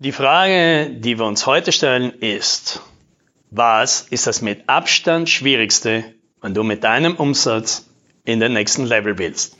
Die Frage, die wir uns heute stellen, ist, was ist das mit Abstand schwierigste, wenn du mit deinem Umsatz in den nächsten Level willst?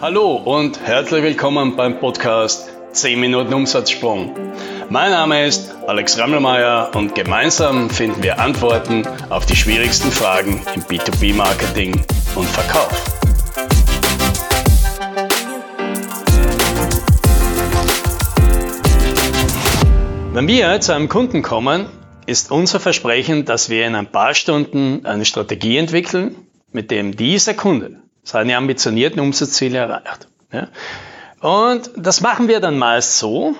Hallo und herzlich willkommen beim Podcast 10 Minuten Umsatzsprung. Mein Name ist Alex Rammelmeier und gemeinsam finden wir Antworten auf die schwierigsten Fragen im B2B-Marketing und Verkauf. Wenn wir zu einem Kunden kommen, ist unser Versprechen, dass wir in ein paar Stunden eine Strategie entwickeln, mit dem dieser Kunde seine ambitionierten Umsatzziele erreicht. Ja? Und das machen wir dann meist so,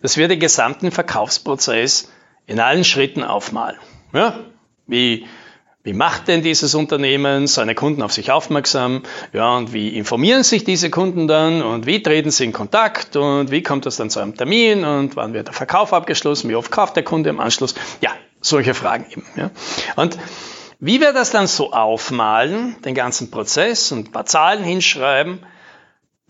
dass wir den gesamten Verkaufsprozess in allen Schritten aufmalen. Ja? Wie wie macht denn dieses Unternehmen seine Kunden auf sich aufmerksam? Ja, und wie informieren sich diese Kunden dann? Und wie treten sie in Kontakt? Und wie kommt es dann zu einem Termin? Und wann wird der Verkauf abgeschlossen? Wie oft kauft der Kunde im Anschluss? Ja, solche Fragen eben. Ja. Und wie wir das dann so aufmalen, den ganzen Prozess und ein paar Zahlen hinschreiben,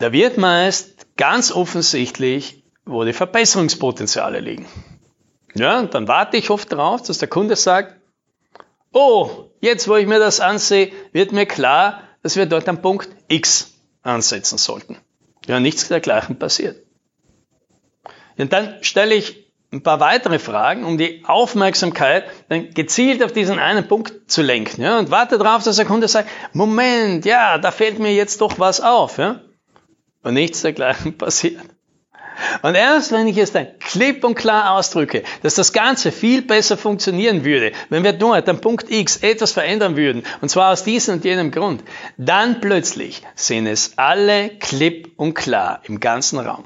da wird meist ganz offensichtlich, wo die Verbesserungspotenziale liegen. Ja, und dann warte ich oft darauf, dass der Kunde sagt, oh, jetzt wo ich mir das ansehe, wird mir klar, dass wir dort am Punkt X ansetzen sollten. Ja, nichts dergleichen passiert. Und dann stelle ich ein paar weitere Fragen, um die Aufmerksamkeit dann gezielt auf diesen einen Punkt zu lenken. Ja, und warte darauf, dass der Kunde sagt, Moment, ja, da fällt mir jetzt doch was auf. Ja? Und nichts dergleichen passiert. Und erst wenn ich es dann klipp und klar ausdrücke, dass das Ganze viel besser funktionieren würde, wenn wir dort am Punkt X etwas verändern würden, und zwar aus diesem und jenem Grund, dann plötzlich sind es alle klipp und klar im ganzen Raum.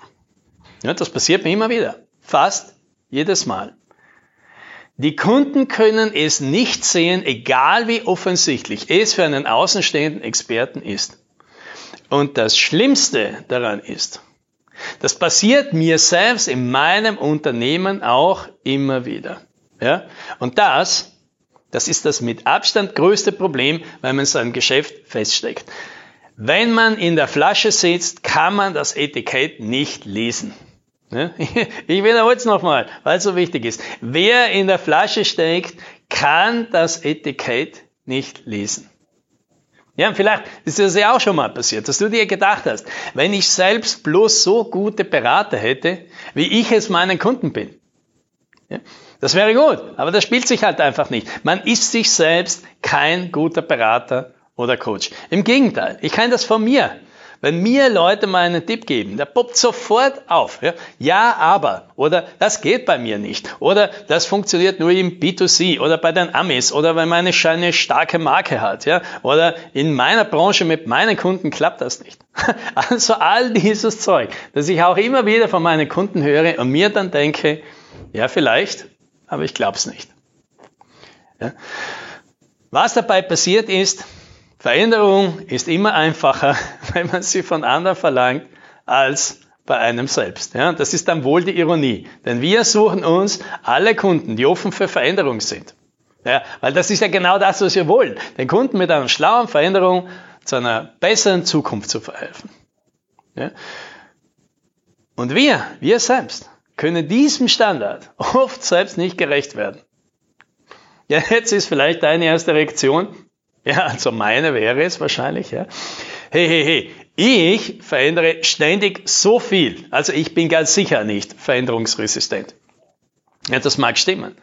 Ja, das passiert mir immer wieder. Fast jedes Mal. Die Kunden können es nicht sehen, egal wie offensichtlich es für einen außenstehenden Experten ist. Und das Schlimmste daran ist, das passiert mir selbst in meinem Unternehmen auch immer wieder. Ja? Und das, das ist das mit Abstand größte Problem, weil man sein Geschäft feststeckt. Wenn man in der Flasche sitzt, kann man das Etikett nicht lesen. Ja? Ich wiederhole es nochmal, weil es so wichtig ist. Wer in der Flasche steckt, kann das Etikett nicht lesen. Ja, vielleicht ist das ja auch schon mal passiert, dass du dir gedacht hast, wenn ich selbst bloß so gute Berater hätte, wie ich es meinen Kunden bin. Ja, das wäre gut, aber das spielt sich halt einfach nicht. Man ist sich selbst kein guter Berater oder Coach. Im Gegenteil, ich kann das von mir. Wenn mir Leute mal einen Tipp geben, der poppt sofort auf. Ja, ja, aber. Oder das geht bei mir nicht. Oder das funktioniert nur im B2C oder bei den Amis oder wenn man eine starke Marke hat. Ja, oder in meiner Branche mit meinen Kunden klappt das nicht. Also all dieses Zeug, das ich auch immer wieder von meinen Kunden höre und mir dann denke, ja, vielleicht, aber ich glaube es nicht. Ja. Was dabei passiert ist, Veränderung ist immer einfacher, wenn man sie von anderen verlangt, als bei einem selbst. Ja, das ist dann wohl die Ironie. Denn wir suchen uns alle Kunden, die offen für Veränderung sind. Ja, weil das ist ja genau das, was wir wollen. Den Kunden mit einer schlauen Veränderung zu einer besseren Zukunft zu verhelfen. Ja. Und wir, wir selbst, können diesem Standard oft selbst nicht gerecht werden. Ja, jetzt ist vielleicht deine erste Reaktion, ja, also meine wäre es wahrscheinlich, ja. Hey, hey, hey, ich verändere ständig so viel. Also ich bin ganz sicher nicht veränderungsresistent. Ja, das mag stimmen.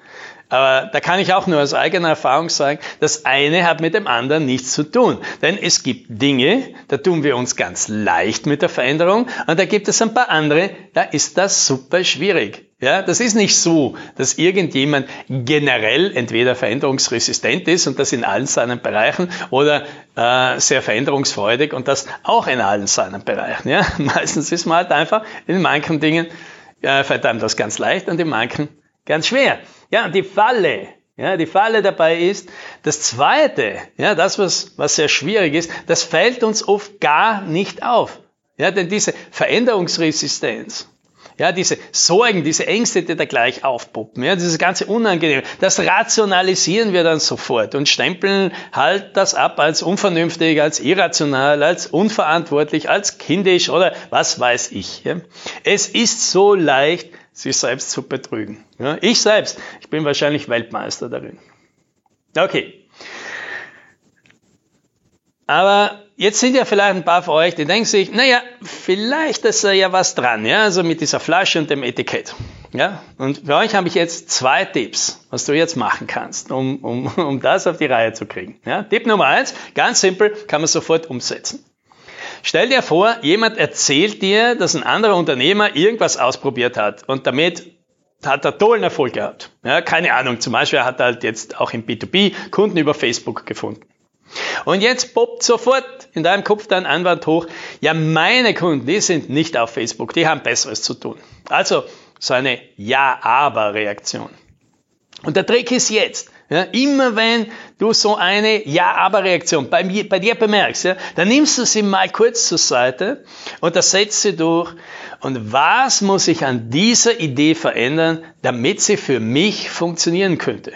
Aber da kann ich auch nur aus eigener Erfahrung sagen, das eine hat mit dem anderen nichts zu tun. Denn es gibt Dinge, da tun wir uns ganz leicht mit der Veränderung und da gibt es ein paar andere, da ist das super schwierig. Ja, das ist nicht so, dass irgendjemand generell entweder veränderungsresistent ist und das in allen seinen Bereichen oder äh, sehr veränderungsfreudig und das auch in allen seinen Bereichen. Ja, meistens ist man halt einfach in manchen Dingen äh, fällt einem das ganz leicht und in manchen ganz schwer. Ja, und die Falle, ja, die Falle dabei ist, das Zweite, ja, das, was, was sehr schwierig ist, das fällt uns oft gar nicht auf. Ja, denn diese Veränderungsresistenz, ja, diese Sorgen, diese Ängste, die da gleich aufpuppen, ja, dieses ganze Unangenehme, das rationalisieren wir dann sofort und stempeln halt das ab als unvernünftig, als irrational, als unverantwortlich, als kindisch oder was weiß ich. Ja. Es ist so leicht, sich selbst zu betrügen. Ja, ich selbst, ich bin wahrscheinlich Weltmeister darin. Okay. Aber jetzt sind ja vielleicht ein paar von euch, die denken sich, naja, vielleicht ist da ja was dran, ja, also mit dieser Flasche und dem Etikett. Ja, und für euch habe ich jetzt zwei Tipps, was du jetzt machen kannst, um, um, um das auf die Reihe zu kriegen. Ja, Tipp Nummer eins, ganz simpel, kann man sofort umsetzen. Stell dir vor, jemand erzählt dir, dass ein anderer Unternehmer irgendwas ausprobiert hat und damit hat er tollen Erfolg gehabt. Ja, keine Ahnung, zum Beispiel hat er halt jetzt auch im B2B Kunden über Facebook gefunden. Und jetzt poppt sofort in deinem Kopf dein Anwand hoch, ja, meine Kunden, die sind nicht auf Facebook, die haben Besseres zu tun. Also so eine Ja-Aber-Reaktion. Und der Trick ist jetzt, ja, immer wenn du so eine Ja-Aber-Reaktion bei, bei, dir bemerkst, ja, dann nimmst du sie mal kurz zur Seite und ersetzt sie durch. Und was muss ich an dieser Idee verändern, damit sie für mich funktionieren könnte?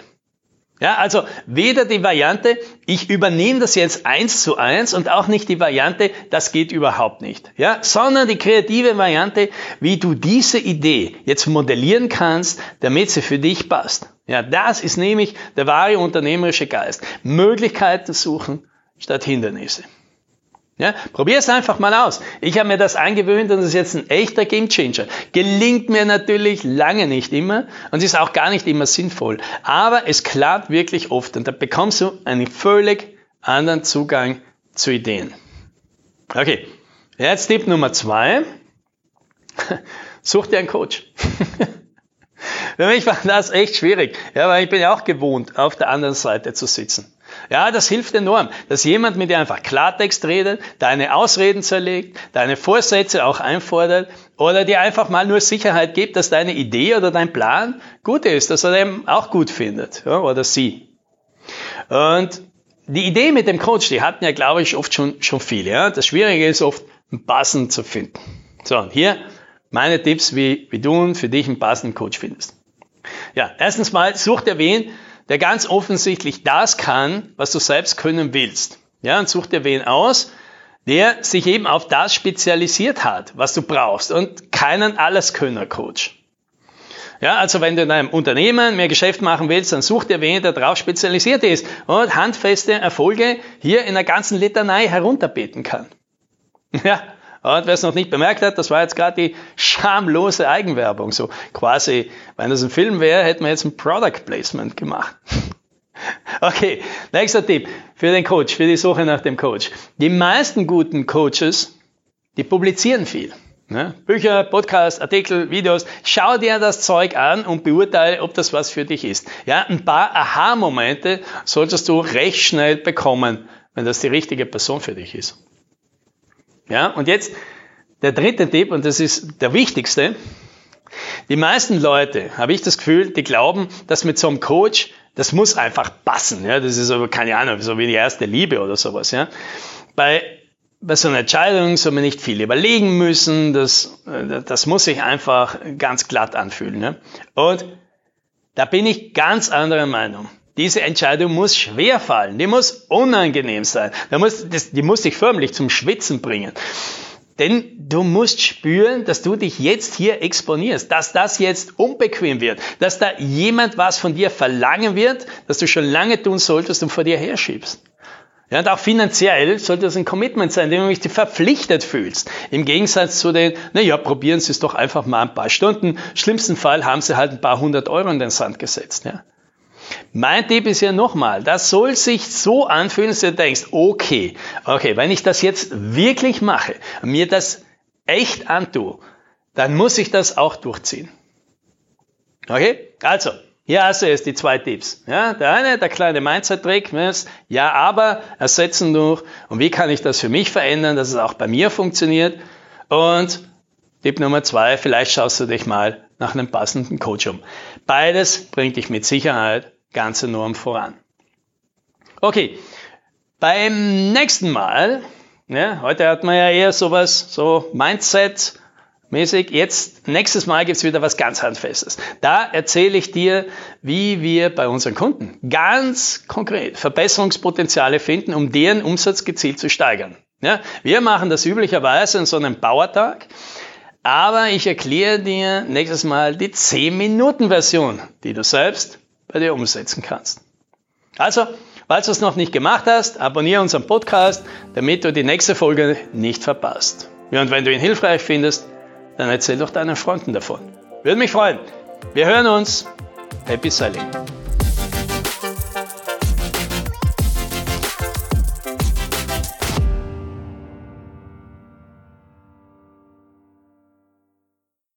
Ja, also weder die Variante, ich übernehme das jetzt eins zu eins und auch nicht die Variante, das geht überhaupt nicht. Ja, sondern die kreative Variante, wie du diese Idee jetzt modellieren kannst, damit sie für dich passt. Ja, das ist nämlich der wahre unternehmerische Geist. Möglichkeiten suchen statt Hindernisse. Ja, Probier es einfach mal aus. Ich habe mir das angewöhnt und das ist jetzt ein echter Gamechanger. Gelingt mir natürlich lange nicht immer und ist auch gar nicht immer sinnvoll. Aber es klappt wirklich oft und da bekommst du einen völlig anderen Zugang zu Ideen. Okay, jetzt Tipp Nummer zwei. Such dir einen Coach. Für mich war das echt schwierig, ja, weil ich bin ja auch gewohnt, auf der anderen Seite zu sitzen. Ja, das hilft enorm, dass jemand mit dir einfach Klartext redet, deine Ausreden zerlegt, deine Vorsätze auch einfordert oder dir einfach mal nur Sicherheit gibt, dass deine Idee oder dein Plan gut ist, dass er den auch gut findet ja, oder sie. Und die Idee mit dem Coach, die hatten ja, glaube ich, oft schon, schon viele. Ja? Das Schwierige ist oft, einen passenden zu finden. So, und hier meine Tipps, wie, wie du für dich einen passenden Coach findest. Ja, erstens mal, such dir wen, der ganz offensichtlich das kann, was du selbst können willst. Ja, und such dir wen aus, der sich eben auf das spezialisiert hat, was du brauchst und keinen Alleskönner-Coach. Ja, also wenn du in einem Unternehmen mehr Geschäft machen willst, dann such dir wen, der darauf spezialisiert ist und handfeste Erfolge hier in der ganzen Litanei herunterbeten kann. Ja, und wer es noch nicht bemerkt hat, das war jetzt gerade die schamlose Eigenwerbung. So quasi, wenn das ein Film wäre, hätten wir jetzt ein Product Placement gemacht. Okay, nächster Tipp für den Coach, für die Suche nach dem Coach. Die meisten guten Coaches, die publizieren viel. Ne? Bücher, Podcasts, Artikel, Videos. Schau dir das Zeug an und beurteile, ob das was für dich ist. Ja, ein paar Aha-Momente solltest du recht schnell bekommen, wenn das die richtige Person für dich ist. Ja, und jetzt der dritte Tipp, und das ist der wichtigste. Die meisten Leute, habe ich das Gefühl, die glauben, dass mit so einem Coach, das muss einfach passen. Ja, das ist aber keine Ahnung, so wie die erste Liebe oder sowas. Ja, bei bei so einer Entscheidung soll man nicht viel überlegen müssen. Das, das muss sich einfach ganz glatt anfühlen. Ja? Und da bin ich ganz anderer Meinung. Diese Entscheidung muss schwer fallen, die muss unangenehm sein, die muss, die muss dich förmlich zum Schwitzen bringen. Denn du musst spüren, dass du dich jetzt hier exponierst, dass das jetzt unbequem wird, dass da jemand was von dir verlangen wird, das du schon lange tun solltest und vor dir herschiebst. Ja, und auch finanziell sollte das ein Commitment sein, dem du dich verpflichtet fühlst. Im Gegensatz zu den, naja, probieren Sie es doch einfach mal ein paar Stunden. Schlimmsten Fall haben Sie halt ein paar hundert Euro in den Sand gesetzt. Ja. Mein Tipp ist ja nochmal, das soll sich so anfühlen, dass du denkst, okay, okay, wenn ich das jetzt wirklich mache, mir das echt antue, dann muss ich das auch durchziehen. Okay? Also, hier hast du jetzt die zwei Tipps. Ja, der eine, der kleine Mindset-Trick, ist, ja, aber ersetzen durch. Und wie kann ich das für mich verändern, dass es auch bei mir funktioniert? Und Tipp Nummer zwei, vielleicht schaust du dich mal nach einem passenden Coach um. Beides bringt dich mit Sicherheit ganz enorm voran. Okay, beim nächsten Mal, ja, heute hat man ja eher sowas, so Mindset, mäßig. Jetzt, nächstes Mal gibt's wieder was ganz Handfestes. Da erzähle ich dir, wie wir bei unseren Kunden ganz konkret Verbesserungspotenziale finden, um deren Umsatz gezielt zu steigern. Ja, wir machen das üblicherweise in so einem Bauertag Aber ich erkläre dir nächstes Mal die 10-Minuten-Version, die du selbst bei dir umsetzen kannst. Also, falls du es noch nicht gemacht hast, abonniere unseren Podcast, damit du die nächste Folge nicht verpasst. Ja, und wenn du ihn hilfreich findest, dann erzähl doch deinen Freunden davon. Würde mich freuen. Wir hören uns. Happy Selling.